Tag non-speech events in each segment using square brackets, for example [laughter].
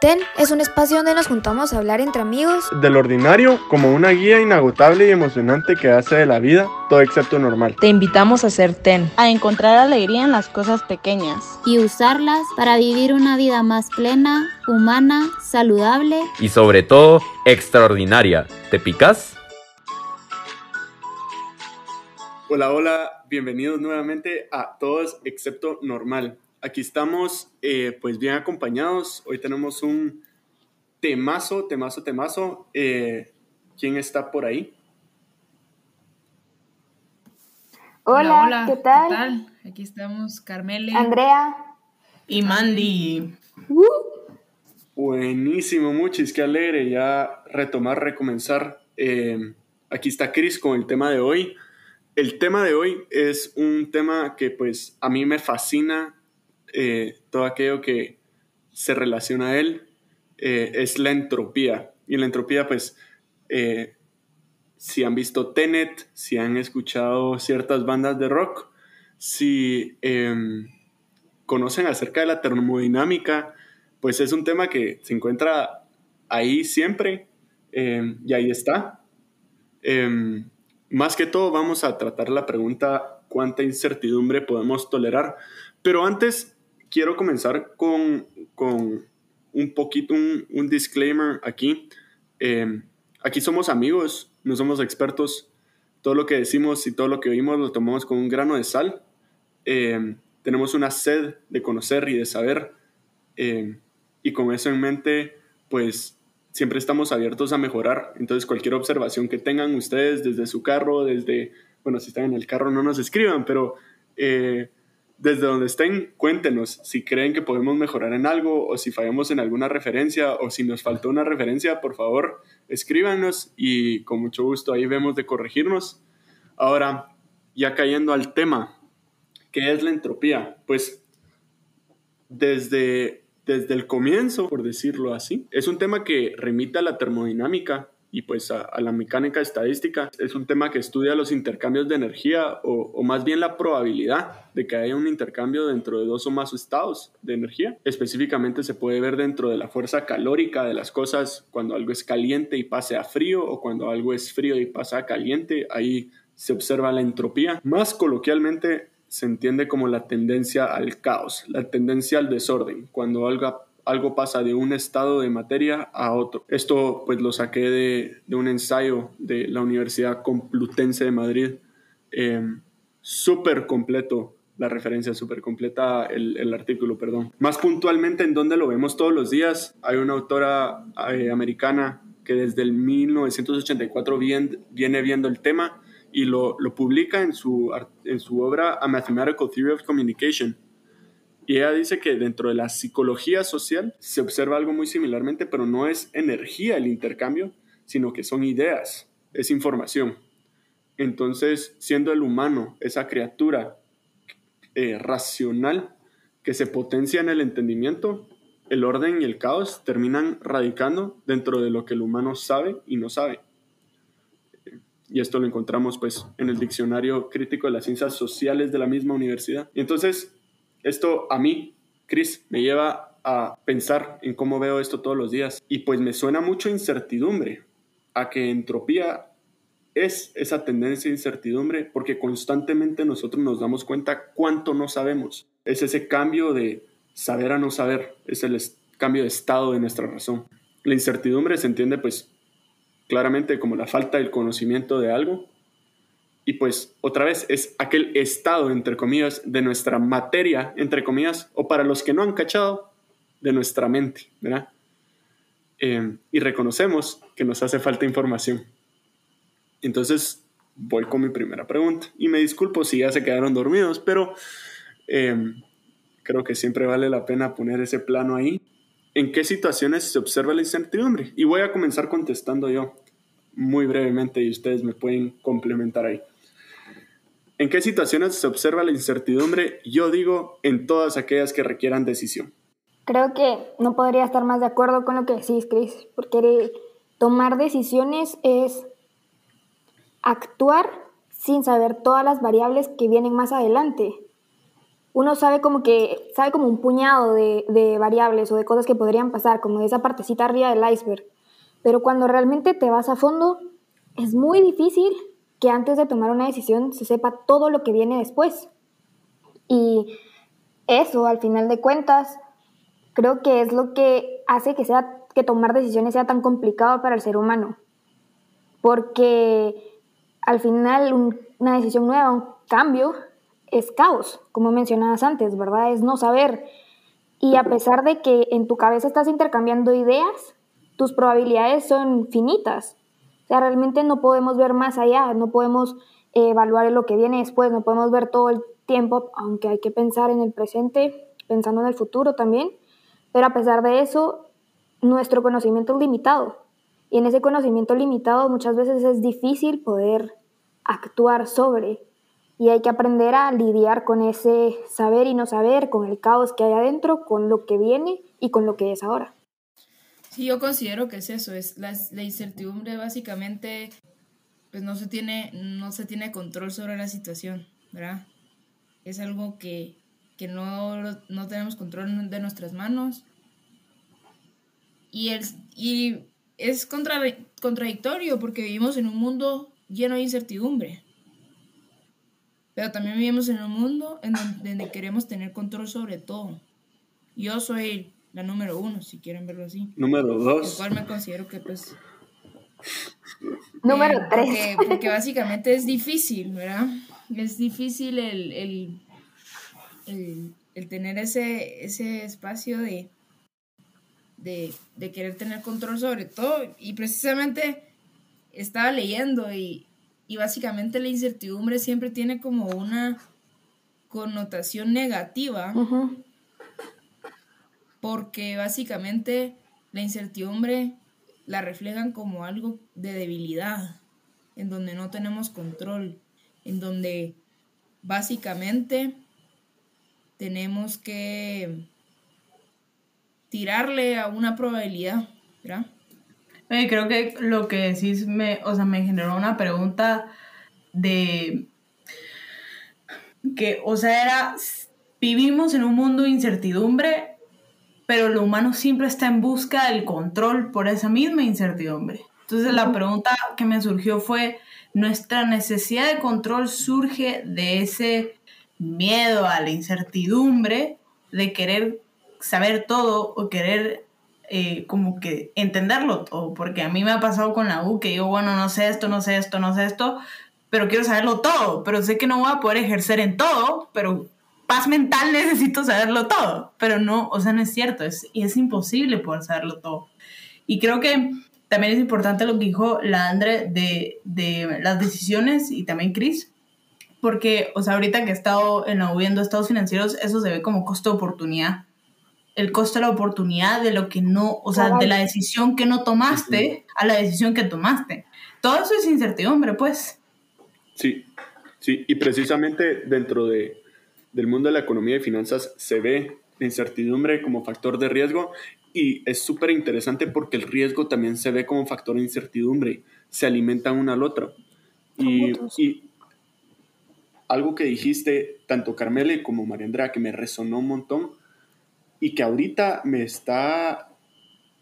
TEN es un espacio donde nos juntamos a hablar entre amigos del ordinario como una guía inagotable y emocionante que hace de la vida todo excepto normal. Te invitamos a ser TEN, a encontrar alegría en las cosas pequeñas y usarlas para vivir una vida más plena, humana, saludable y sobre todo extraordinaria. ¿Te picas? Hola, hola, bienvenidos nuevamente a todos excepto normal. Aquí estamos eh, pues bien acompañados. Hoy tenemos un temazo, temazo, temazo. Eh, ¿Quién está por ahí? Hola, ¿qué, tal? ¿qué tal? Aquí estamos, Carmele. Andrea. Y Mandy. Uh. Buenísimo, muchis, qué alegre ya retomar, recomenzar. Eh, aquí está Chris con el tema de hoy. El tema de hoy es un tema que pues a mí me fascina eh, todo aquello que se relaciona a él eh, es la entropía. Y la entropía, pues, eh, si han visto Tenet, si han escuchado ciertas bandas de rock, si em, conocen acerca de la termodinámica, pues es un tema que se encuentra ahí siempre em, y ahí está. Em, más que todo vamos a tratar la pregunta cuánta incertidumbre podemos tolerar. Pero antes quiero comenzar con, un poquito, un, disclaimer aquí. Eh, aquí somos amigos, no somos expertos. Todo lo que decimos y todo lo que oímos lo tomamos con un grano de sal. Eh, tenemos una sed de conocer y de saber. Eh, y con eso en mente, pues siempre estamos abiertos a mejorar. Entonces, cualquier observación que tengan ustedes desde su carro, desde, bueno, si están en el carro no nos escriban, pero desde donde estén, cuéntenos si creen que podemos mejorar en algo o si fallamos en alguna referencia o si nos faltó una referencia, por favor, escríbanos y con mucho gusto ahí vemos de corregirnos. Ahora, ya cayendo al tema, ¿qué es la entropía? Pues desde, desde el comienzo, por decirlo así, es un tema que remite a la termodinámica y pues a, la mecánica estadística. Es un tema que estudia los intercambios de energía o, más bien la probabilidad de que haya un intercambio dentro de dos o más estados de energía. Específicamente se puede ver dentro de la fuerza calórica de las cosas cuando algo es caliente y pase a frío o cuando algo es frío y pasa a caliente. Ahí se observa la entropía. Más coloquialmente se entiende como la tendencia al caos, la tendencia al desorden. Cuando algo algo pasa de un estado de materia a otro. Esto pues lo saqué de, un ensayo de la Universidad Complutense de Madrid. Em, súper completo la referencia, súper completa el, artículo, perdón. Más puntualmente en donde lo vemos todos los días, hay una autora eh, americana que desde el 1984 viene viendo el tema y lo, publica en su obra A Mathematical Theory of Communication y ella dice que dentro de la psicología social se observa algo muy similarmente, pero no es energía el intercambio, sino que son ideas, es información. Entonces, siendo el humano esa criatura eh, racional que se potencia en el entendimiento, el orden y el caos terminan radicando dentro de lo que el humano sabe y no sabe. Y esto lo encontramos pues en el diccionario crítico de las ciencias sociales de la misma universidad. Y entonces, esto a mí, Chris, me lleva a pensar en cómo veo esto todos los días. Y pues me suena mucho incertidumbre, a que entropía es esa tendencia de incertidumbre porque constantemente nosotros nos damos cuenta cuánto no sabemos. Es ese cambio de saber a no saber, es el cambio de estado de nuestra razón. La incertidumbre se entiende pues claramente como la falta del conocimiento de algo y pues otra vez es aquel estado, entre comillas, de nuestra materia, entre comillas, o para los que no han cachado, de nuestra mente, ¿verdad? Em, y reconocemos que nos hace falta información. Entonces voy con mi primera pregunta. Y me disculpo si ya se quedaron dormidos, pero em, creo que siempre vale la pena poner ese plano ahí. ¿En qué situaciones se observa la incertidumbre? Y voy a comenzar contestando yo muy brevemente y ustedes me pueden complementar ahí. ¿En qué situaciones se observa la incertidumbre? Yo digo en todas aquellas que requieran decisión. Creo que no podría estar más de acuerdo con lo que decís, Chris, porque tomar decisiones es actuar sin saber todas las variables que vienen más adelante. uno sabe como que, sabe como un puñado de, de variables o de cosas que podrían pasar, como esa partecita arriba del iceberg. Pero cuando realmente te vas a fondo, es muy difícil que antes de tomar una decisión se sepa todo lo que viene después. Y eso, al final de cuentas, creo que es lo que hace que, sea, que tomar decisiones sea tan complicado para el ser humano. Porque al final una decisión nueva, un cambio, es caos, como mencionabas antes, ¿verdad? Es no saber. Y a pesar de que en tu cabeza estás intercambiando ideas, tus probabilidades son finitas. Sea, realmente no podemos ver más allá, no podemos evaluar lo que viene después, no podemos ver todo el tiempo, aunque hay que pensar en el presente, pensando en el futuro también. Pero a pesar de eso, nuestro conocimiento es limitado. Y en ese conocimiento limitado muchas veces es difícil poder actuar sobre. Y hay que aprender a lidiar con ese saber y no saber, con el caos que hay adentro, con lo que viene y con lo que es ahora. Sí, yo considero que es eso, es la, incertidumbre básicamente, pues no se tiene, no se tiene control sobre la situación, ¿verdad? Es algo que, que no, no tenemos control de nuestras manos. Y, el, y es contra, contradictorio porque vivimos en un mundo lleno de incertidumbre. Pero también vivimos en un mundo en donde, queremos tener control sobre todo. Yo soy la número uno, si quieren verlo así. Número dos. El cual me considero que pues... Número eh, tres. Porque, porque, básicamente es difícil, ¿verdad? Es difícil el, el, el, el tener ese, ese espacio de, de, de, querer tener control sobre todo. Y precisamente estaba leyendo y, y básicamente la incertidumbre siempre tiene como una connotación negativa. Uh -huh. Porque básicamente la incertidumbre la reflejan como algo de debilidad, en donde no tenemos control, en donde básicamente tenemos que tirarle a una probabilidad, ¿verdad? Creo que lo que decís me, o sea, me generó una pregunta de que, o sea, era, vivimos en un mundo de incertidumbre, pero lo humano siempre está en busca del control por esa misma incertidumbre. Entonces la pregunta que me surgió fue, ¿nuestra necesidad de control surge de ese miedo a la incertidumbre, de querer saber todo o querer eh, como que entenderlo todo? Porque a mí me ha pasado con la U que yo, bueno, no sé esto, no sé esto, no sé esto, pero quiero saberlo todo, pero sé que no voy a poder ejercer en todo, pero paz mental [laughs] necesito saberlo todo, pero no, o sea, no es cierto, es, es imposible poder saberlo todo. Y creo que también es importante lo que dijo la Andre de, de las decisiones y también Chris, porque, o sea, ahorita que he estado en la viendo estados financieros, eso se ve como costo de oportunidad. El costo de la oportunidad de lo que no, o sea, de la decisión que no tomaste a la decisión que tomaste. Todo eso es incertidumbre, pues. Sí, sí, y precisamente dentro de, del mundo de la economía y finanzas se ve la incertidumbre como factor de riesgo y es súper interesante porque el riesgo también se ve como factor de incertidumbre, se alimentan uno al otro. Y, y, algo que dijiste, tanto Carmele como Mariandra, que me resonó un montón y que ahorita me está,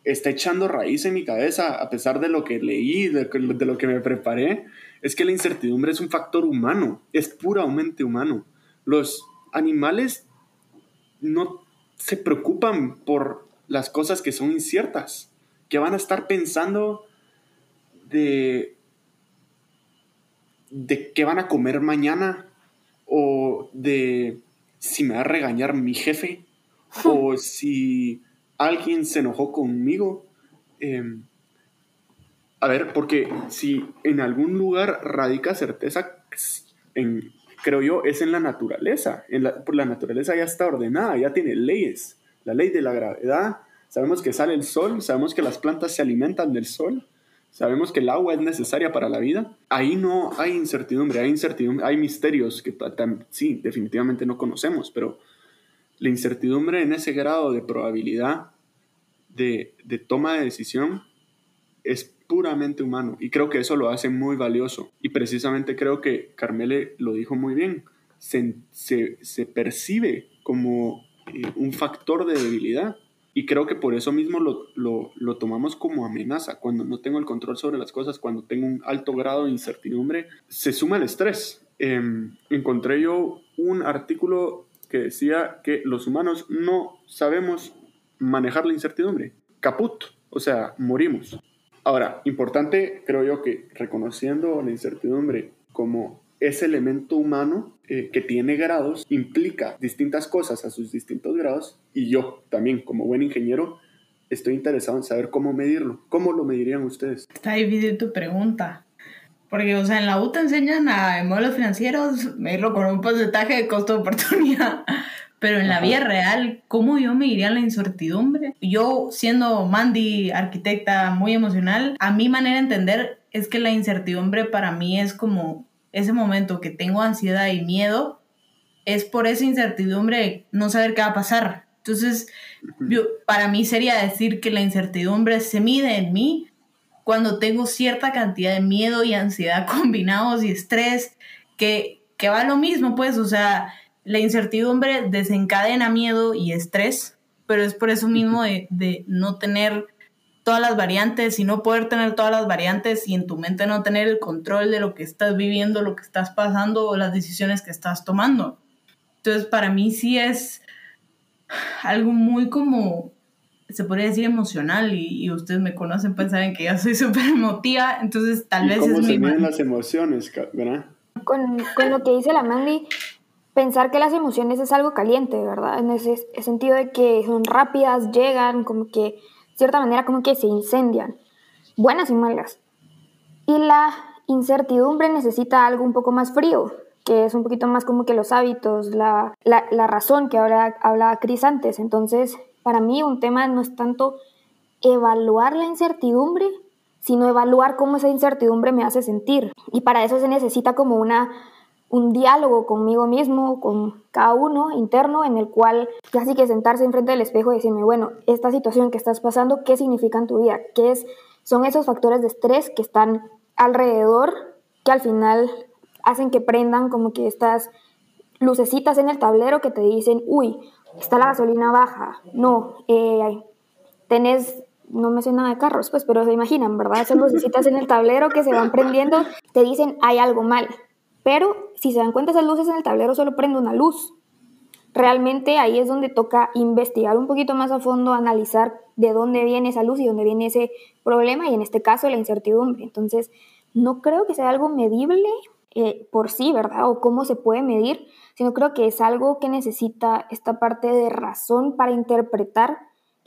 está echando raíz en mi cabeza, a pesar de lo que leí, de, de lo que me preparé, es que la incertidumbre es un factor humano, es puramente humano. Los animales no se preocupan por las cosas que son inciertas, que van a estar pensando de, de qué van a comer mañana o de si me va a regañar mi jefe o [laughs] si alguien se enojó conmigo. Eh, a ver, porque si en algún lugar radica certeza, en, creo yo, es en la naturaleza. En la, la naturaleza ya está ordenada, ya tiene leyes. La ley de la gravedad, sabemos que sale el sol, sabemos que las plantas se alimentan del sol, sabemos que el agua es necesaria para la vida. Ahí no hay incertidumbre, hay incertidumbre, hay misterios que sí, definitivamente no conocemos, pero la incertidumbre en ese grado de probabilidad de, de toma de decisión es puramente humano y creo que eso lo hace muy valioso y precisamente creo que Carmele lo dijo muy bien se, se, percibe como eh, un factor de debilidad. Y creo que por eso mismo lo, lo, lo, tomamos como amenaza. Cuando no tengo el control sobre las cosas, cuando tengo un alto grado de incertidumbre, se suma el estrés. Eh, encontré yo un artículo que decía que los humanos no sabemos manejar la incertidumbre. Caput, o sea, morimos. Ahora, importante creo yo que reconociendo la incertidumbre como ese elemento humano eh, que tiene grados implica distintas cosas a sus distintos grados y yo también como buen ingeniero estoy interesado en saber cómo medirlo. ¿Cómo lo medirían ustedes? Está difícil tu pregunta. Porque, o sea, en la U te enseñan a en modelos financieros medirlo con un porcentaje de costo de oportunidad. Pero en la vida real, ¿cómo yo mediría la incertidumbre? Yo, siendo Mandy, arquitecta muy emocional, a mi manera de entender es que la incertidumbre para mí es como ese momento que tengo ansiedad y miedo, es por esa incertidumbre de no saber qué va a pasar. Entonces, yo, para mí sería decir que la incertidumbre se mide en mí cuando tengo cierta cantidad de miedo y ansiedad [laughs] combinados y estrés, que, que va lo mismo, pues, o sea, la incertidumbre desencadena miedo y estrés, pero es por eso mismo de, de no tener todas las variantes y no poder tener todas las variantes y en tu mente no tener el control de lo que estás viviendo, lo que estás pasando o las decisiones que estás tomando. Entonces, para mí sí es algo muy como, se podría decir emocional y, y ustedes me conocen, pues saben que yo soy [laughs] súper emotiva, entonces tal ¿Y vez ¿Cómo es se mi... miden las emociones, verdad? Con, con lo que dice la Mandy, pensar que las emociones es algo caliente, ¿verdad? En ese sentido de que son rápidas, llegan, como que cierta manera como que se incendian, buenas y malas. Y la incertidumbre necesita algo un poco más frío, que es un poquito más como que los hábitos, la, la, la razón que hablaba, hablaba Cris antes. Entonces, para mí un tema no es tanto evaluar la incertidumbre, sino evaluar cómo esa incertidumbre me hace sentir. Y para eso se necesita como una un diálogo conmigo mismo, con cada uno interno, en el cual casi que sentarse enfrente del espejo y decirme, bueno, esta situación que estás pasando, ¿qué significa en tu vida? ¿Qué es, son esos factores de estrés que están alrededor que al final hacen que prendan como que estas lucecitas en el tablero que te dicen, uy, está la gasolina baja, no, eh, tenés no me sé nada de carros, pues, pero se imaginan, ¿verdad? Esas lucecitas en el tablero que se van prendiendo, te dicen, hay algo mal. Pero si se dan cuenta, esas luces en el tablero solo prende una luz. Realmente ahí es donde toca investigar un poquito más a fondo, analizar de dónde viene esa luz y dónde viene ese problema, y en este caso la incertidumbre. Entonces, no creo que sea algo medible eh, por sí, ¿verdad? O cómo se puede medir, sino creo que es algo que necesita esta parte de razón para interpretar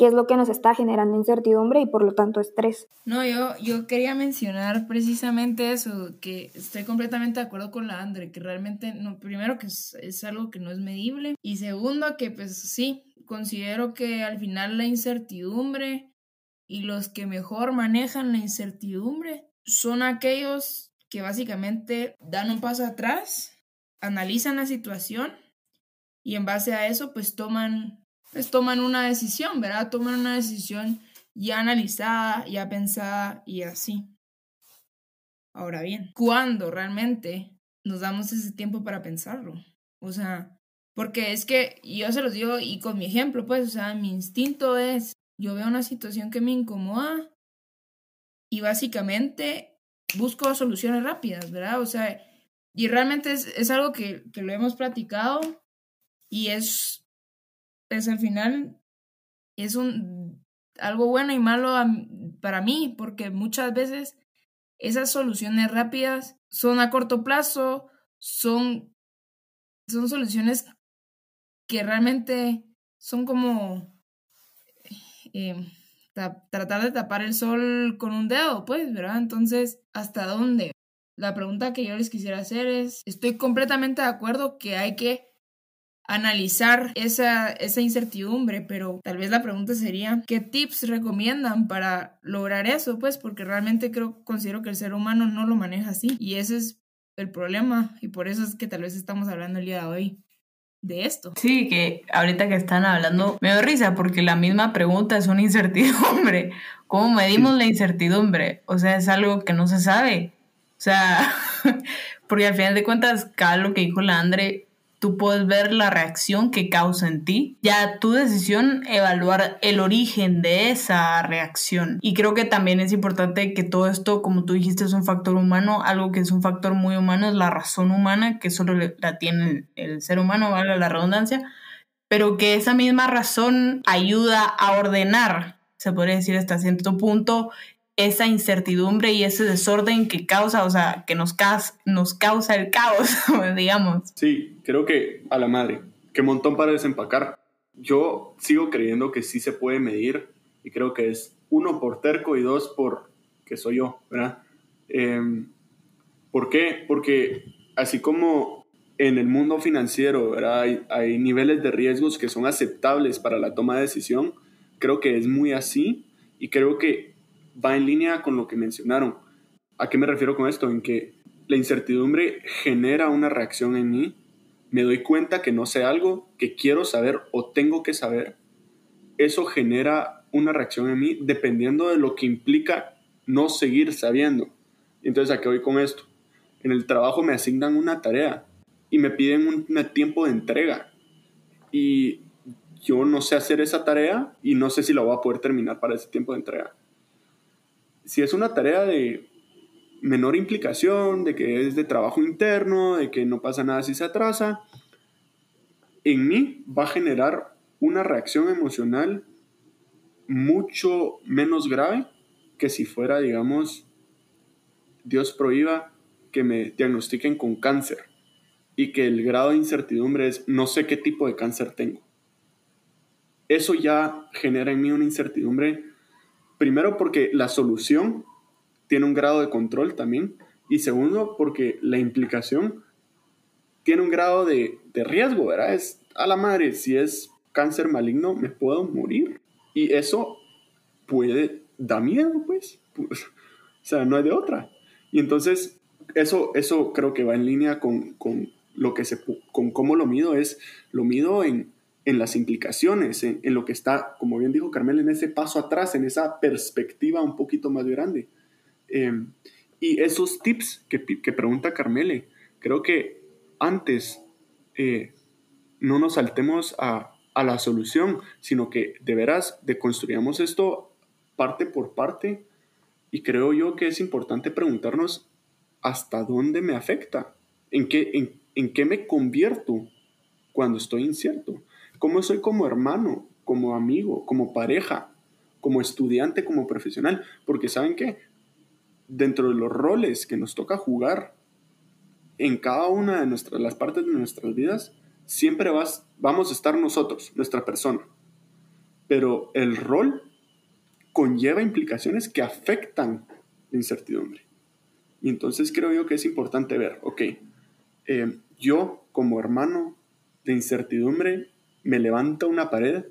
qué es lo que nos está generando incertidumbre y por lo tanto estrés. No, yo, yo quería mencionar precisamente eso, que estoy completamente de acuerdo con la Andre, que realmente, no, primero que es, es algo que no es medible y segundo que pues sí, considero que al final la incertidumbre y los que mejor manejan la incertidumbre son aquellos que básicamente dan un paso atrás, analizan la situación y en base a eso pues toman pues toman una decisión, ¿verdad? Toman una decisión ya analizada, ya pensada y así. Ahora bien, ¿cuándo realmente nos damos ese tiempo para pensarlo? O sea, porque es que yo se los digo y con mi ejemplo, pues, o sea, mi instinto es, yo veo una situación que me incomoda y básicamente busco soluciones rápidas, ¿verdad? O sea, y realmente es, es algo que, que lo hemos platicado y es pues al final es un algo bueno y malo para mí, porque muchas veces esas soluciones rápidas son a corto plazo, son, son soluciones que realmente son como eh, tratar de tapar el sol con un dedo, pues, ¿verdad? Entonces, ¿hasta dónde? La pregunta que yo les quisiera hacer es, estoy completamente de acuerdo que hay que analizar esa, esa incertidumbre, pero tal vez la pregunta sería, ¿qué tips recomiendan para lograr eso? Pues porque realmente creo, considero que el ser humano no lo maneja así y ese es el problema y por eso es que tal vez estamos hablando el día de hoy de esto. Sí, que ahorita que están hablando me da risa porque la misma pregunta es una [laughs] incertidumbre. ¿Cómo medimos la incertidumbre? O sea, es algo que no se sabe. O sea, [laughs] porque al final de cuentas, cada lo que dijo la Andre tú puedes ver la reacción que causa en ti. Ya tu decisión evaluar el origen de esa reacción. Y creo que también es importante que todo esto, como tú dijiste, es un factor humano. Algo que es un factor muy humano es la razón humana, que solo la tiene el ser humano, vale la redundancia. Pero que esa misma razón ayuda a ordenar, se podría decir hasta cierto punto, esa incertidumbre y ese desorden que causa, o sea, que nos, nos causa el caos, [laughs] digamos. Sí, creo que a la madre, qué montón para desempacar. Yo sigo creyendo que sí se puede medir y creo que es uno por terco y dos por que soy yo, ¿verdad? Em, ¿Por qué? Porque así como en el mundo financiero Hay, hay niveles de riesgos que son aceptables para la toma de decisión, creo que es muy así y creo que va en línea con lo que mencionaron. ¿A qué me refiero con esto? En que la incertidumbre genera una reacción en mí, me doy cuenta que no sé algo, que quiero saber o tengo que saber, eso genera una reacción en mí dependiendo de lo que implica no seguir sabiendo. Entonces, ¿a qué voy con esto? En el trabajo me asignan una tarea y me piden un, un tiempo de entrega. Y yo no sé hacer esa tarea y no sé si la voy a poder terminar para ese tiempo de entrega si es una tarea de menor implicación, de que es de trabajo interno, de que no pasa nada si se atrasa, en mí va a generar una reacción emocional mucho menos grave que si fuera, digamos, Dios prohíba que me diagnostiquen con cáncer y que el grado de incertidumbre es no sé qué tipo de cáncer tengo. Eso ya genera en mí una incertidumbre Primero porque la solución tiene un grado de control también. Y segundo porque la implicación tiene un grado de, riesgo, ¿verdad? Es a la madre, si es cáncer maligno, me puedo morir. Y eso puede, da miedo, pues. pues. o sea, no hay de otra. Y entonces, eso, eso creo que va en línea con, con lo que se, con cómo lo mido, es, lo mido en, en las implicaciones, en, lo que está, como bien dijo Carmel, en ese paso atrás, en esa perspectiva un poquito más grande. Em, y esos tips que, pregunta Carmele, creo que antes eh, no nos saltemos a, a, la solución, sino que de veras deconstruyamos esto parte por parte. Y creo yo que es importante preguntarnos hasta dónde me afecta, en qué, en, en qué me convierto cuando estoy incierto cómo soy como hermano, como amigo, como pareja, como estudiante, como profesional. Porque saben que dentro de los roles que nos toca jugar en cada una de nuestras, las partes de nuestras vidas, siempre vas, vamos a estar nosotros, nuestra persona. Pero el rol conlleva implicaciones que afectan la incertidumbre. Y entonces creo yo que es importante ver, ok, eh, yo como hermano de incertidumbre me levanta una pared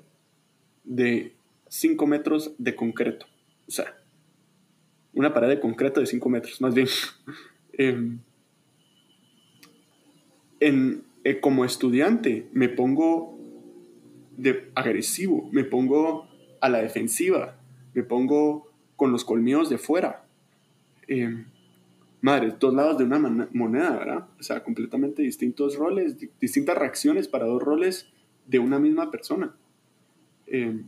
de 5 metros de concreto. O sea, una pared de concreto de 5 metros, más bien. [laughs] Em, eh, como estudiante me pongo de agresivo, me pongo a la defensiva, me pongo con los colmillos de fuera. Eh, madre, dos lados de una moneda, ¿verdad? O sea, completamente distintos roles, distintas reacciones para dos roles de una misma persona. Eh,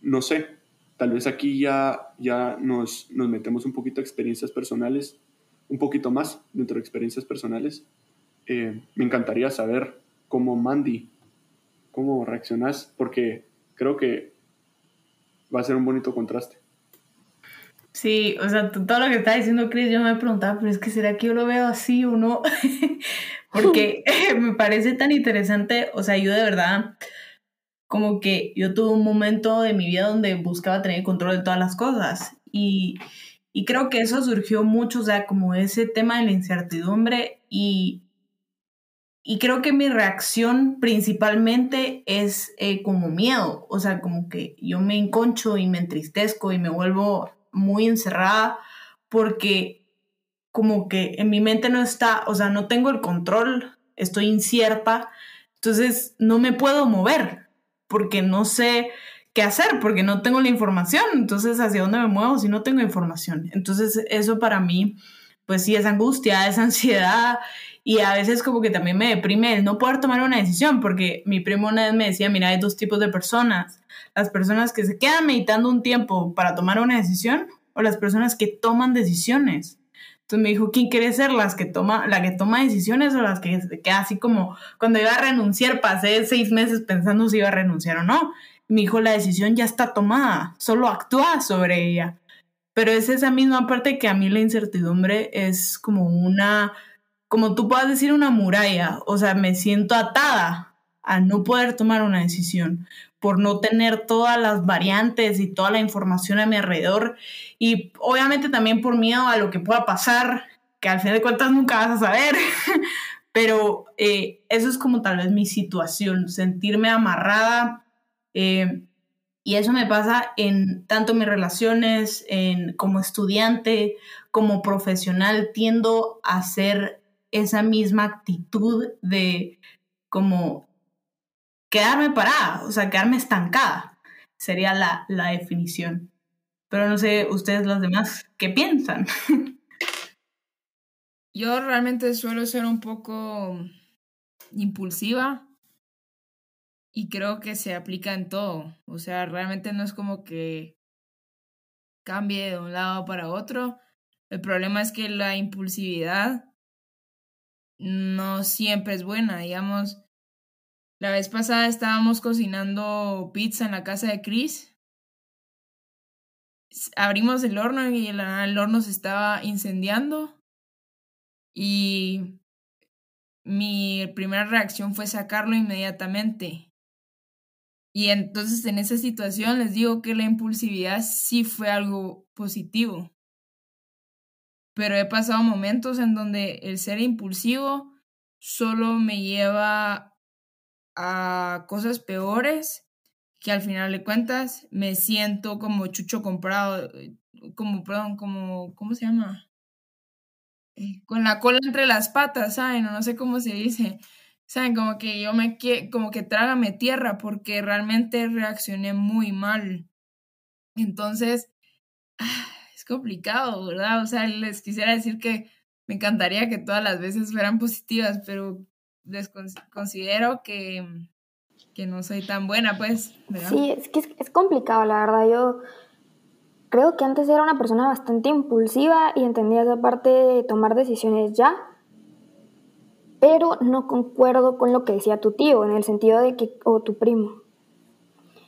no sé, tal vez aquí ya, ya nos, nos, metemos un poquito a experiencias personales, un poquito más dentro de experiencias personales. Eh, me encantaría saber cómo Mandy, cómo reaccionás, porque creo que va a ser un bonito contraste. Sí, o sea, todo lo que está diciendo Chris, yo me preguntaba, pero es que será que yo lo veo así o no, [laughs] porque [laughs] [laughs] me parece tan interesante, o sea, yo de verdad, como que yo tuve un momento de mi vida donde buscaba tener control de todas las cosas y, y creo que eso surgió mucho, o sea, como ese tema de la incertidumbre y, y creo que mi reacción principalmente es eh, como miedo, o sea, como que yo me enconcho y me entristezco y me vuelvo muy encerrada porque como que en mi mente no está, o sea, no tengo el control, estoy incierta, entonces no me puedo mover porque no sé qué hacer, porque no tengo la información, entonces hacia dónde me muevo si no tengo información. Entonces eso para mí pues sí, esa angustia, esa [laughs] ansiedad y a veces como que también me deprime el no poder tomar una decisión, porque mi primo una vez me decía, mira, hay dos tipos de personas, las personas que se quedan meditando un tiempo para tomar una decisión o las personas que toman decisiones. Entonces me dijo, ¿quién quiere ser? ¿Las que toma, ¿La que toma decisiones o las que queda así como cuando iba a renunciar? Pasé seis meses pensando si iba a renunciar o no. Me dijo, la decisión ya está tomada, solo actúa sobre ella. Pero es esa misma parte que a mí la incertidumbre es como una como tú puedas decir una muralla, o sea, me siento atada a no poder tomar una decisión por no tener todas las variantes y toda la información a mi alrededor. Y obviamente también por miedo a lo que pueda pasar, que al fin de cuentas nunca vas a saber, [laughs] pero eh, eso es como tal vez mi situación, sentirme amarrada eh, y eso me pasa en tanto mis relaciones, como estudiante, como profesional, tiendo a ser esa misma actitud de como quedarme parada, o sea, quedarme estancada, sería la, la definición. Pero no sé, ustedes los demás, ¿qué piensan? [laughs] Yo realmente suelo ser un poco impulsiva y creo que se aplica en todo. O sea, realmente no es como que cambie de un lado para otro. El problema es que la impulsividad no siempre es buena. Digamos, la vez pasada estábamos cocinando pizza en la casa de Chris. Abrimos el horno y el, horno se estaba incendiando. Y mi primera reacción fue sacarlo inmediatamente. Y entonces en esa situación les digo que la impulsividad sí fue algo positivo pero he pasado momentos en donde el ser impulsivo solo me lleva a cosas peores que al final de cuentas me siento como chucho comprado, eh, como, perdón, como, ¿cómo se llama? Eh, con la cola entre las patas, ¿saben? No sé cómo se dice. ¿Saben? Como que yo me, como que trágame tierra porque realmente reaccioné muy mal. Entonces, ah, complicado, ¿verdad? O sea, les quisiera decir que me encantaría que todas las veces fueran positivas, pero considero que, que no soy tan buena, pues. Sí, es que es, complicado, la verdad. Yo creo que antes era una persona bastante impulsiva y entendía esa parte de tomar decisiones ya, pero no concuerdo con lo que decía tu tío, en el sentido de que, o tu primo,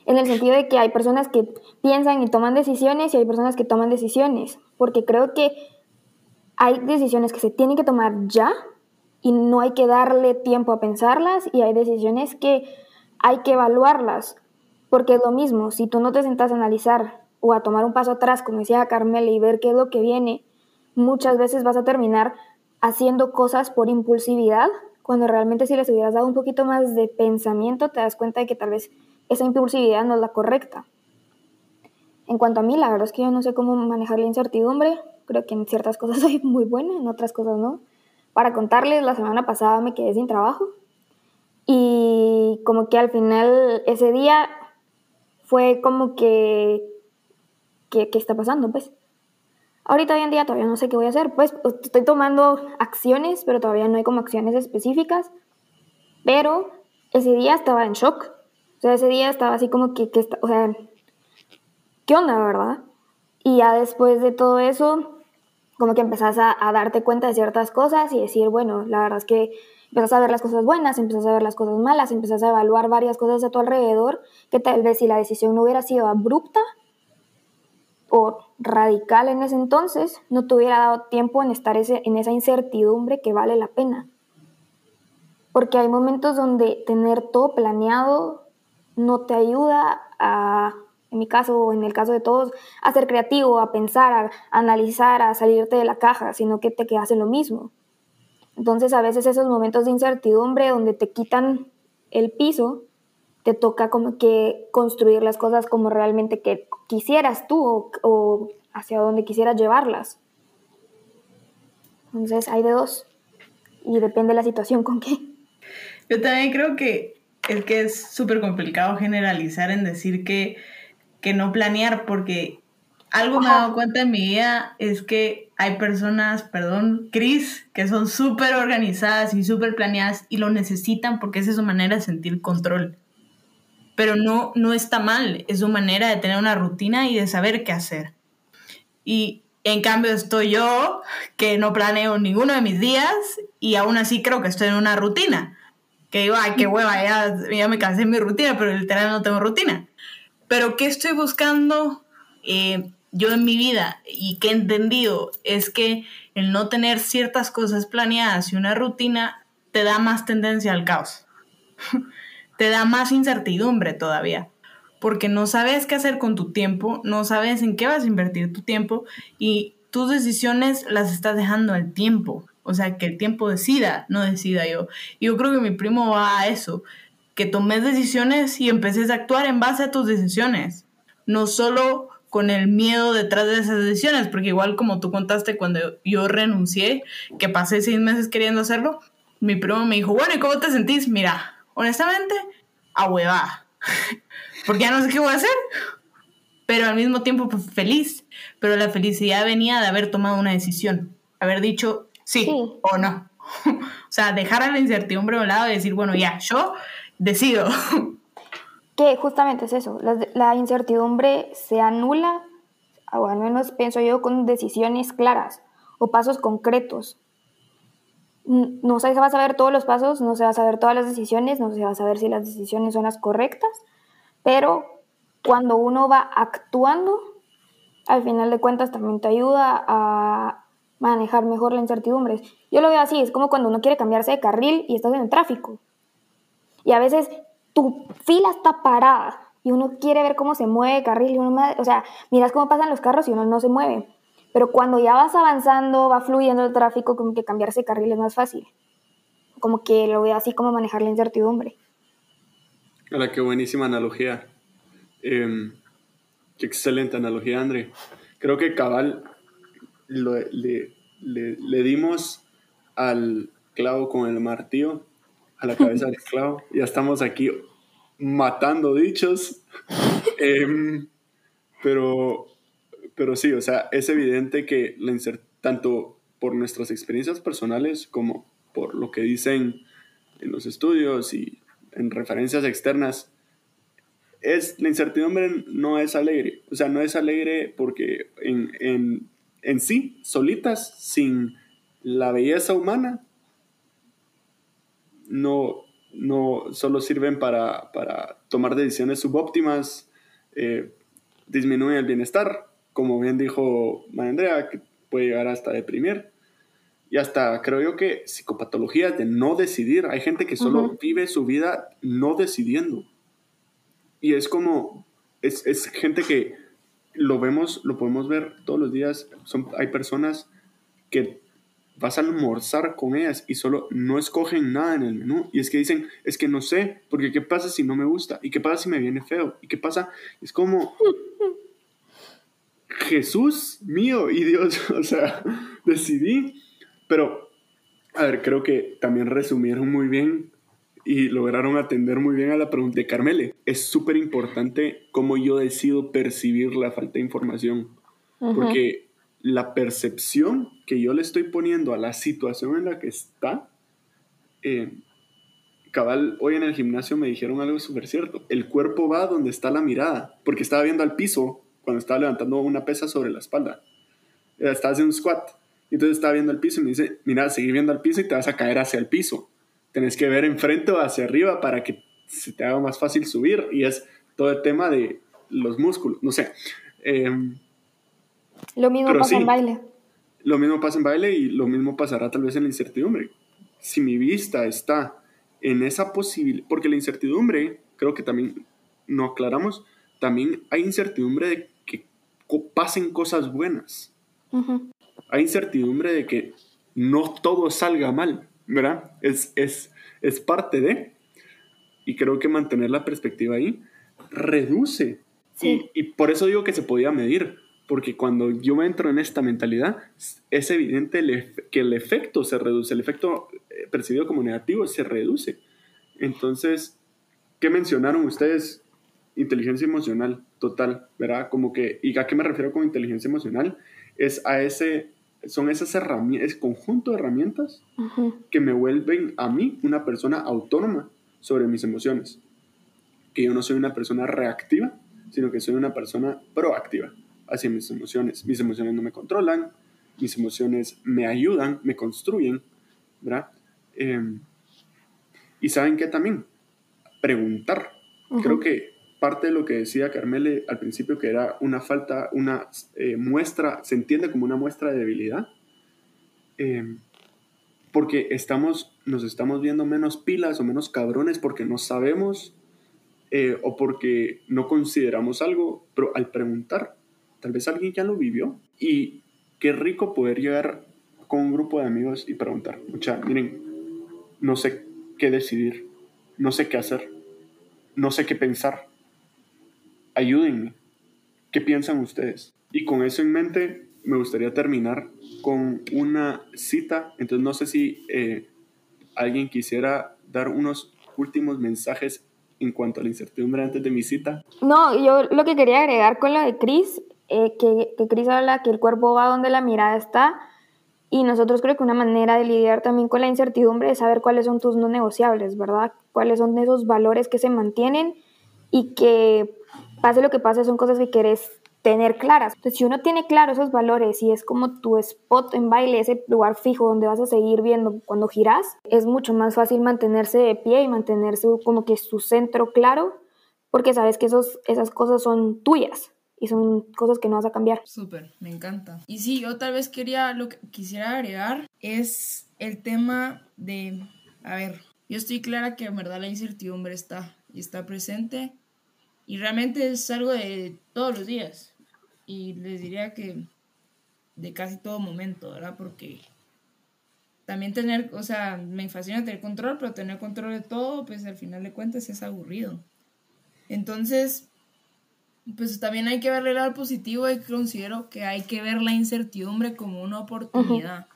en el sentido de que hay personas que piensan y toman decisiones y hay personas que toman decisiones, porque creo que hay decisiones que se tienen que tomar ya y no hay que darle tiempo a pensarlas y hay decisiones que hay que evaluarlas, porque es lo mismo, si tú no te sentas a analizar o a tomar un paso atrás, como decía Carmela, y ver qué es lo que viene, muchas veces vas a terminar haciendo cosas por impulsividad, cuando realmente si les hubieras dado un poquito más de pensamiento, te das cuenta de que tal vez esa impulsividad no es la correcta. En cuanto a mí, la verdad es que yo no sé cómo manejar la incertidumbre. Creo que en ciertas cosas [laughs] soy muy buena, en otras cosas no. Para contarles, la semana pasada me quedé sin trabajo y como que al final ese día fue como que, ¿qué, está pasando? Pues ahorita hoy en día todavía no sé qué voy a hacer. Pues estoy tomando acciones, pero todavía no hay como acciones específicas. Pero ese día estaba en shock o sea, ese día estaba así como que, que o sea, ¿qué onda, verdad? Y ya después de todo eso, como que empezás a, darte cuenta de ciertas cosas y decir, bueno, la verdad es que empezás a ver las cosas buenas, empezás a ver las cosas malas, empezás a evaluar varias cosas a tu alrededor, que tal vez si la decisión no hubiera sido abrupta o radical en ese entonces, no te hubiera dado tiempo en estar en esa incertidumbre que vale la pena. Porque hay momentos donde tener todo planeado no te ayuda a, en mi caso o en el caso de todos, a ser creativo, a pensar, a, analizar, a salirte de la caja, sino que te quedas en lo mismo. Entonces a veces esos momentos de incertidumbre donde te quitan el piso, te toca como que construir las cosas como realmente que quisieras tú o, o hacia donde quisieras llevarlas. Entonces hay de dos y depende de la situación con qué. Yo también creo que es que es súper complicado generalizar en decir que, que no planear, porque algo me he dado cuenta en mi vida es que hay personas, perdón, Cris, que son súper organizadas y súper planeadas y lo necesitan porque esa es su manera de sentir control. Pero no, no está mal, es su manera de tener una rutina y de saber qué hacer. Y en cambio estoy yo, que no planeo ninguno de mis días y aún así creo que estoy en una rutina. Que digo, ay, qué hueva, ya, ya me cansé de mi rutina, pero literal no tengo rutina. Pero ¿qué estoy buscando eh, yo en mi vida y que he entendido es que el no tener ciertas cosas planeadas y una rutina te da más tendencia al caos. [laughs] te da más incertidumbre todavía. Porque no sabes qué hacer con tu tiempo, no sabes en qué vas a invertir tu tiempo y tus decisiones las estás dejando al tiempo. O sea, que el tiempo decida, no decida yo. Y yo creo que mi primo va a eso, que tomes decisiones y empeces a actuar en base a tus decisiones. No solo con el miedo detrás de esas decisiones, porque igual como tú contaste cuando yo renuncié, que pasé seis meses queriendo hacerlo, mi primo me dijo, bueno, ¿y cómo te sentís? Mira, honestamente, a hueva, [laughs] porque ya no sé qué voy a hacer, pero al mismo tiempo pues, feliz, pero la felicidad venía de haber tomado una decisión, haber dicho sí, o no. [laughs] o sea, dejar a la incertidumbre a un lado y decir, bueno, ya, yo decido. Que justamente es eso, la, incertidumbre se anula, o al menos pienso yo, con decisiones claras o pasos concretos. No se va a saber todos los pasos, no se va a saber todas las decisiones, no se va a saber si las decisiones son las correctas, pero cuando uno va actuando, al final de cuentas también te ayuda a manejar mejor la incertidumbre. Yo lo veo así, es como cuando uno quiere cambiarse de carril y estás en el tráfico. Y a veces tu fila está parada y uno quiere ver cómo se mueve el carril y uno, o sea, miras cómo pasan los carros y uno no se mueve. Pero cuando ya vas avanzando, va fluyendo el tráfico, como que cambiarse de carril es más fácil. Como que lo veo así como manejar la incertidumbre. Hola, qué buenísima analogía. Em, qué excelente analogía, André. Creo que cabal le, le dimos al clavo con el martillo a la cabeza del clavo. Ya estamos aquí matando dichos. [laughs] Em, pero, pero sí, o sea, es evidente que la tanto por nuestras experiencias personales como por lo que dicen en los estudios y en referencias externas, es, la incertidumbre no es alegre. O sea, no es alegre porque en, en, en sí, solitas, sin la belleza humana, no, no solo sirven para, tomar decisiones subóptimas, eh, disminuyen el bienestar, como bien dijo María que puede llegar hasta deprimir. Y hasta creo yo que psicopatologías de no decidir. Hay gente que solo vive su vida no decidiendo. Y es como, es, es, gente que lo vemos, lo podemos ver todos los días. Son, hay personas que vas a almorzar con ellas y solo no escogen nada en el menú. Y es que dicen, es que no sé, porque ¿qué pasa si no me gusta? ¿Y qué pasa si me viene feo? ¿Y qué pasa? Es como, Jesús mío y Dios, [laughs] o sea, decidí. Pero, a ver, creo que también resumieron muy bien y lograron atender muy bien a la pregunta de Carmele. Es súper importante cómo yo decido percibir la falta de información. Porque la percepción que yo le estoy poniendo a la situación en la que está, eh, cabal, hoy en el gimnasio me dijeron algo súper cierto. El cuerpo va donde está la mirada, porque estaba viendo al piso cuando estaba levantando una pesa sobre la espalda. Eh, estaba haciendo un squat. Entonces estaba viendo al piso y me dice, mira, sigue viendo al piso y te vas a caer hacia el piso. Tenés que ver enfrente o hacia arriba para que se te haga más fácil subir. Y es todo el tema de los músculos. No sé. Eh, lo mismo pasa en baile. Lo mismo pasa en baile y lo mismo pasará tal vez en la incertidumbre. Si mi vista está en esa posibilidad, porque la incertidumbre, creo que también no aclaramos, también hay incertidumbre de que pasen cosas buenas. Hay incertidumbre de que no todo salga mal, ¿verdad? Es, es, es parte de, y creo que mantener la perspectiva ahí reduce. Y, y por eso digo que se podía medir porque cuando yo entro en esta mentalidad, es evidente que el efecto se reduce, el efecto eh, percibido como negativo se reduce. Entonces, ¿qué mencionaron ustedes inteligencia emocional total, ¿verdad? Como que, ¿y a qué me refiero con inteligencia emocional? Es a ese, son esas herramientas, ese conjunto de herramientas que me vuelven a mí una persona autónoma sobre mis emociones. Que yo no soy una persona reactiva, sino que soy una persona proactiva hacia mis emociones. Mis emociones no me controlan, mis emociones me ayudan, me construyen, ¿verdad? Em, y saben qué también, preguntar. Creo que parte de lo que decía Carmele al principio, que era una falta, una eh, muestra, se entiende como una muestra de debilidad, em, porque estamos, nos estamos viendo menos pilas o menos cabrones porque no sabemos eh, o porque no consideramos algo, pero al preguntar, tal vez alguien ya lo vivió y qué rico poder llegar con un grupo de amigos y preguntar, mucha, miren, no sé qué decidir, no sé qué hacer, no sé qué pensar, ayúdenme, ¿qué piensan ustedes? Y con eso en mente me gustaría terminar con una cita, entonces no sé si eh, alguien quisiera dar unos últimos mensajes en cuanto a la incertidumbre antes de mi cita. No, yo lo que quería agregar con lo de Chris, eh, que, que Chris habla que el cuerpo va donde la mirada está, y nosotros creo que una manera de lidiar también con la incertidumbre es saber cuáles son tus no negociables, ¿verdad? Cuáles son esos valores que se mantienen y que pase lo que pase son cosas que quieres tener claras. Entonces, si uno tiene claro esos valores y es como tu spot en baile, ese lugar fijo donde vas a seguir viendo cuando giras, es mucho más fácil mantenerse de pie y mantenerse como que su centro claro, porque sabes que esos, esas cosas son tuyas son cosas que no vas a cambiar. Súper, me encanta. Y sí, yo tal vez quería, lo que quisiera agregar es el tema de, a ver, yo estoy clara que en verdad la incertidumbre está y está presente y realmente es algo de todos los días y les diría que de casi todo momento, ¿verdad? Porque también tener, o sea, me fascina tener control, pero tener control de todo, pues al final de cuentas es aburrido. Entonces, pues también hay que verle el lado positivo y considero que hay que ver la incertidumbre como una oportunidad,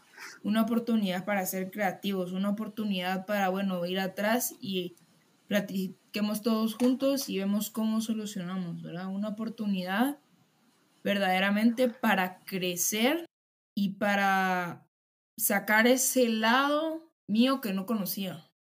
una oportunidad para ser creativos, una oportunidad para, bueno, ir atrás y platiquemos todos juntos y vemos cómo solucionamos, ¿verdad? Una oportunidad verdaderamente para crecer y para sacar ese lado mío que no conocía.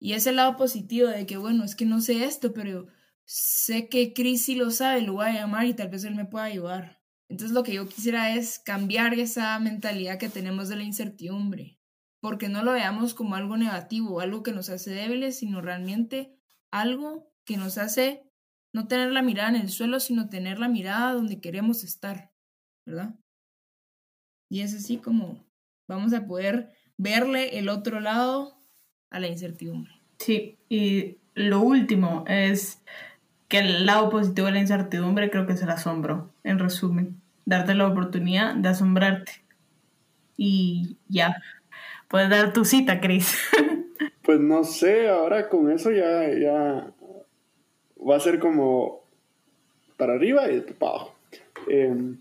Y ese lado positivo de que, bueno, es que no sé esto, pero sé que Chris sí lo sabe, lo voy a llamar y tal vez él me pueda ayudar. Entonces lo que yo quisiera es cambiar esa mentalidad que tenemos de la incertidumbre, porque no lo veamos como algo negativo, algo que nos hace débiles, sino realmente algo que nos hace no tener la mirada en el suelo, sino tener la mirada donde queremos estar, ¿verdad? Y es así como vamos a poder verle el otro lado a la incertidumbre. Sí, y lo último es que el lado positivo de la incertidumbre creo que es el asombro, en resumen, darte la oportunidad de asombrarte. Y ya, puedes dar tu cita, Cris. [laughs] Pues no sé, ahora con eso ya, ya va a ser como para arriba y para abajo. Eh,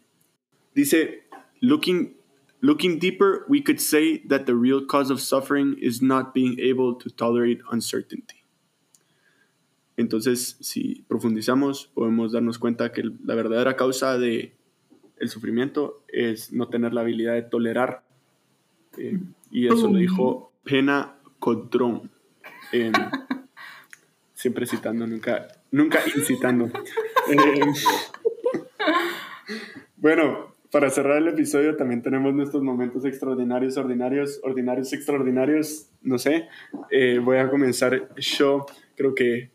dice, looking, looking deeper, we could say that the real cause of suffering is not being able to tolerate uncertainty. Entonces, si profundizamos, podemos darnos cuenta que la verdadera causa de el sufrimiento es no tener la habilidad de tolerar. Eh, y eso lo dijo Pena Codrón. Eh, [laughs] siempre citando, nunca, nunca incitando. [laughs] Eh, bueno, para cerrar el episodio también tenemos nuestros momentos extraordinarios, ordinarios, ordinarios, extraordinarios. No sé, eh, voy a comenzar yo. Creo que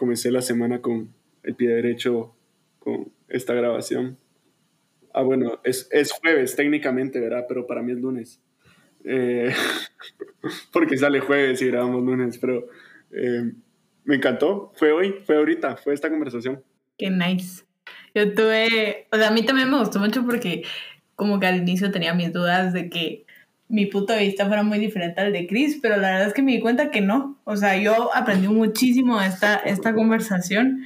comencé la semana con el pie derecho con esta grabación. Ah, bueno, es, es jueves técnicamente, ¿verdad? Pero para mí es lunes. Eh, [laughs] porque sale jueves y grabamos lunes, pero eh, me encantó. Fue hoy, fue ahorita, fue esta conversación. Qué nice. Yo tuve, o sea, a mí también me gustó mucho porque como que al inicio tenía mis dudas de que mi punto de vista fuera muy diferente al de Chris, pero la verdad es que me di cuenta que no. O sea, yo aprendí muchísimo esta, esta conversación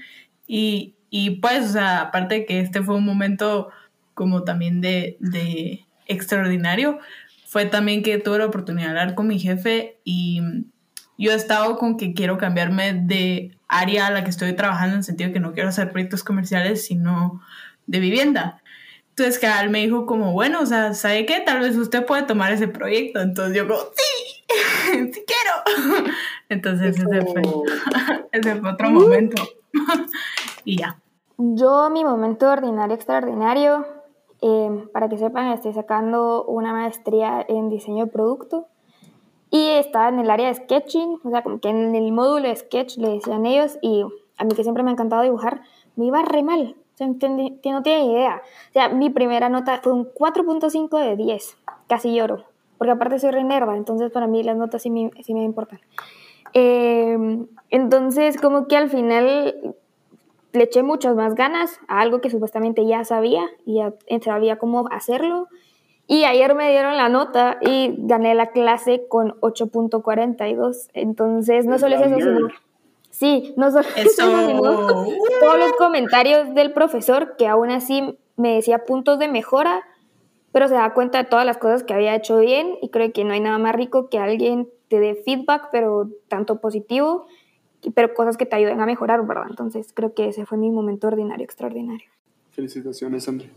y, y pues, o sea, aparte de que este fue un momento como también de, de extraordinario, fue también que tuve la oportunidad de hablar con mi jefe y yo he estado con que quiero cambiarme de área a la que estoy trabajando en el sentido que no quiero hacer proyectos comerciales, sino de vivienda. Entonces, Cabal me dijo como, bueno, o sea, ¿sabe qué? Tal vez usted puede tomar ese proyecto. Entonces yo como, sí, [laughs] sí quiero. [laughs] Entonces ese fue, [laughs] ese fue otro momento. y ya. Yo, mi momento ordinario, extraordinario, eh, para que sepan, estoy sacando una maestría en diseño de producto y estaba en el área de sketching, o sea, como que en el módulo de sketch le decían ellos y a mí que siempre me ha encantado dibujar, me iba re mal, no tiene idea. O sea, mi primera nota fue un 4.5 de 10, casi lloro, porque aparte soy re nerva, entonces para mí las notas sí me, sí me importan. Eh, entonces, como que al final le eché muchas más ganas a algo que supuestamente ya sabía y ya sabía cómo hacerlo. Y ayer me dieron la nota y gané la clase con 8.42. Entonces, no solo es eso, sino... Sí, no solo [laughs] eso, sino todos los comentarios del profesor que aún así me decía puntos de mejora, pero se da cuenta de todas las cosas que había hecho bien y creo que no hay nada más rico que alguien te dé feedback, pero tanto positivo pero cosas que te ayuden a mejorar, ¿verdad? Entonces creo que ese fue mi momento ordinario, extraordinario. Felicitaciones, André.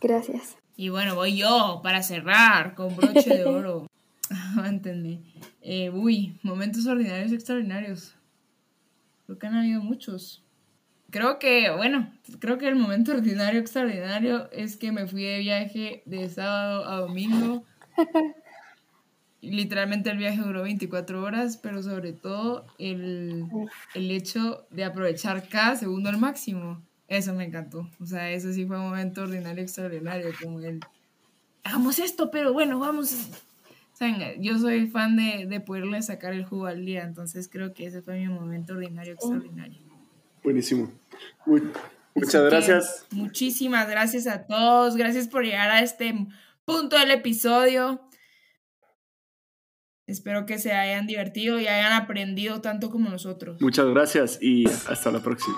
Gracias. Y bueno, voy yo para cerrar con broche de [laughs] oro. [laughs] Entendí. Eh, uy, momentos ordinarios, extraordinarios. Creo que han habido muchos. Creo que, bueno, creo que el momento ordinario, extraordinario es que me fui de viaje de sábado a domingo [laughs] literalmente el viaje duró 24 horas, pero sobre todo el, el, hecho de aprovechar cada segundo al máximo. Eso me encantó. O sea, eso sí fue un momento ordinario, extraordinario, como el, hagamos esto, pero bueno, vamos. O sea, yo soy fan de, de poderle sacar el jugo al día, entonces creo que ese fue mi momento ordinario, extraordinario. Buenísimo. muchas gracias. Muchísimas gracias a todos. Gracias por llegar a este punto del episodio. Espero que se hayan divertido y hayan aprendido tanto como nosotros. Muchas gracias y hasta la próxima.